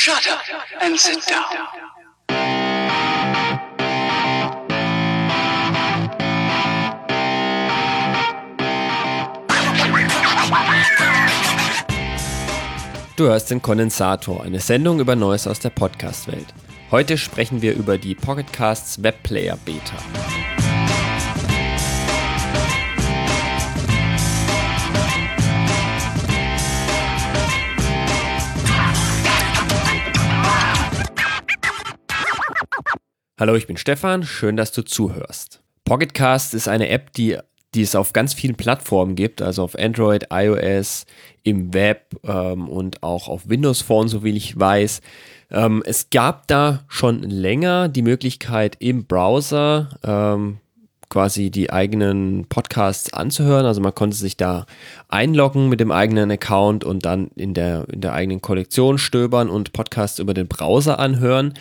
Shut up and sit down. Du hörst den Kondensator, eine Sendung über Neues aus der Podcast-Welt. Heute sprechen wir über die Pocketcasts Webplayer Beta. Hallo, ich bin Stefan, schön, dass du zuhörst. Pocketcast ist eine App, die, die es auf ganz vielen Plattformen gibt, also auf Android, iOS, im Web ähm, und auch auf Windows Phone, so wie ich weiß. Ähm, es gab da schon länger die Möglichkeit im Browser ähm, quasi die eigenen Podcasts anzuhören. Also man konnte sich da einloggen mit dem eigenen Account und dann in der, in der eigenen Kollektion stöbern und Podcasts über den Browser anhören.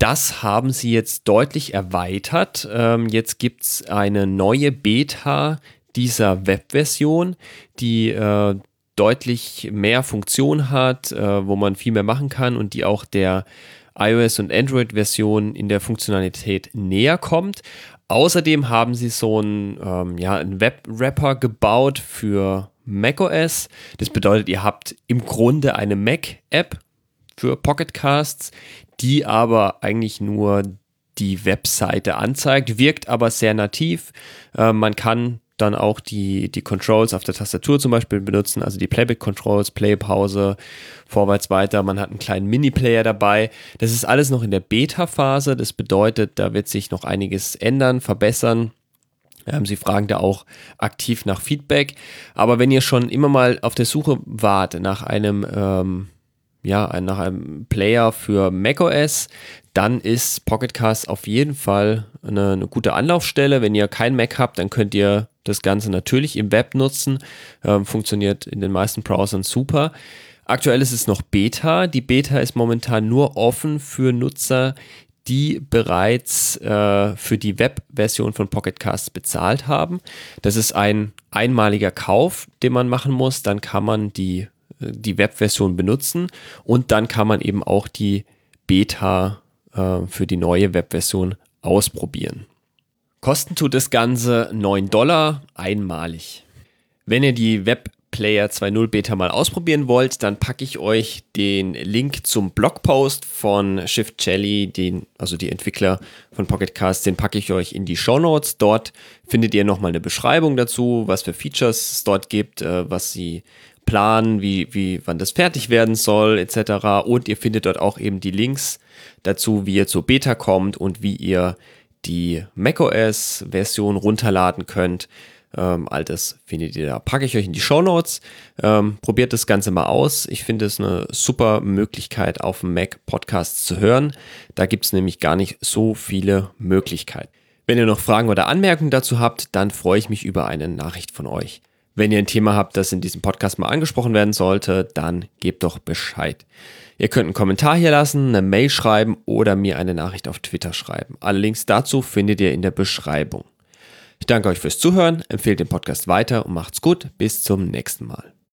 Das haben sie jetzt deutlich erweitert. Ähm, jetzt gibt es eine neue Beta dieser Webversion, die äh, deutlich mehr Funktion hat, äh, wo man viel mehr machen kann und die auch der iOS- und Android-Version in der Funktionalität näher kommt. Außerdem haben sie so einen, ähm, ja, einen Web-Wrapper gebaut für macOS. Das bedeutet, ihr habt im Grunde eine Mac-App für Pocketcasts, die aber eigentlich nur die Webseite anzeigt, wirkt aber sehr nativ. Äh, man kann dann auch die, die Controls auf der Tastatur zum Beispiel benutzen, also die Playback-Controls, Play-Pause, vorwärts, weiter. Man hat einen kleinen Mini-Player dabei. Das ist alles noch in der Beta-Phase. Das bedeutet, da wird sich noch einiges ändern, verbessern. Ähm, Sie fragen da auch aktiv nach Feedback. Aber wenn ihr schon immer mal auf der Suche wart nach einem ähm, ja, nach einem Player für macOS, dann ist Pocketcast auf jeden Fall eine, eine, gute Anlaufstelle. Wenn ihr kein Mac habt, dann könnt ihr das Ganze natürlich im Web nutzen. Ähm, funktioniert in den meisten Browsern super. Aktuell ist es noch Beta. Die Beta ist momentan nur offen für Nutzer, die bereits äh, für die Web-Version von Pocketcast bezahlt haben. Das ist ein einmaliger Kauf, den man machen muss. Dann kann man die die Webversion benutzen und dann kann man eben auch die Beta äh, für die neue Webversion ausprobieren. Kosten tut das Ganze 9 Dollar einmalig. Wenn ihr die Webplayer 2.0 Beta mal ausprobieren wollt, dann packe ich euch den Link zum Blogpost von Shift Jelly, den, also die Entwickler von Pocketcast, den packe ich euch in die Show Notes. Dort findet ihr nochmal eine Beschreibung dazu, was für Features es dort gibt, äh, was sie planen, wie, wie, wann das fertig werden soll, etc. Und ihr findet dort auch eben die Links dazu, wie ihr zur Beta kommt und wie ihr die macOS-Version runterladen könnt. Ähm, all das findet ihr da. Packe ich euch in die Show Notes. Ähm, probiert das Ganze mal aus. Ich finde es eine super Möglichkeit, auf dem Mac Podcasts zu hören. Da gibt es nämlich gar nicht so viele Möglichkeiten. Wenn ihr noch Fragen oder Anmerkungen dazu habt, dann freue ich mich über eine Nachricht von euch. Wenn ihr ein Thema habt, das in diesem Podcast mal angesprochen werden sollte, dann gebt doch Bescheid. Ihr könnt einen Kommentar hier lassen, eine Mail schreiben oder mir eine Nachricht auf Twitter schreiben. Alle Links dazu findet ihr in der Beschreibung. Ich danke euch fürs Zuhören, empfehlt den Podcast weiter und macht's gut. Bis zum nächsten Mal.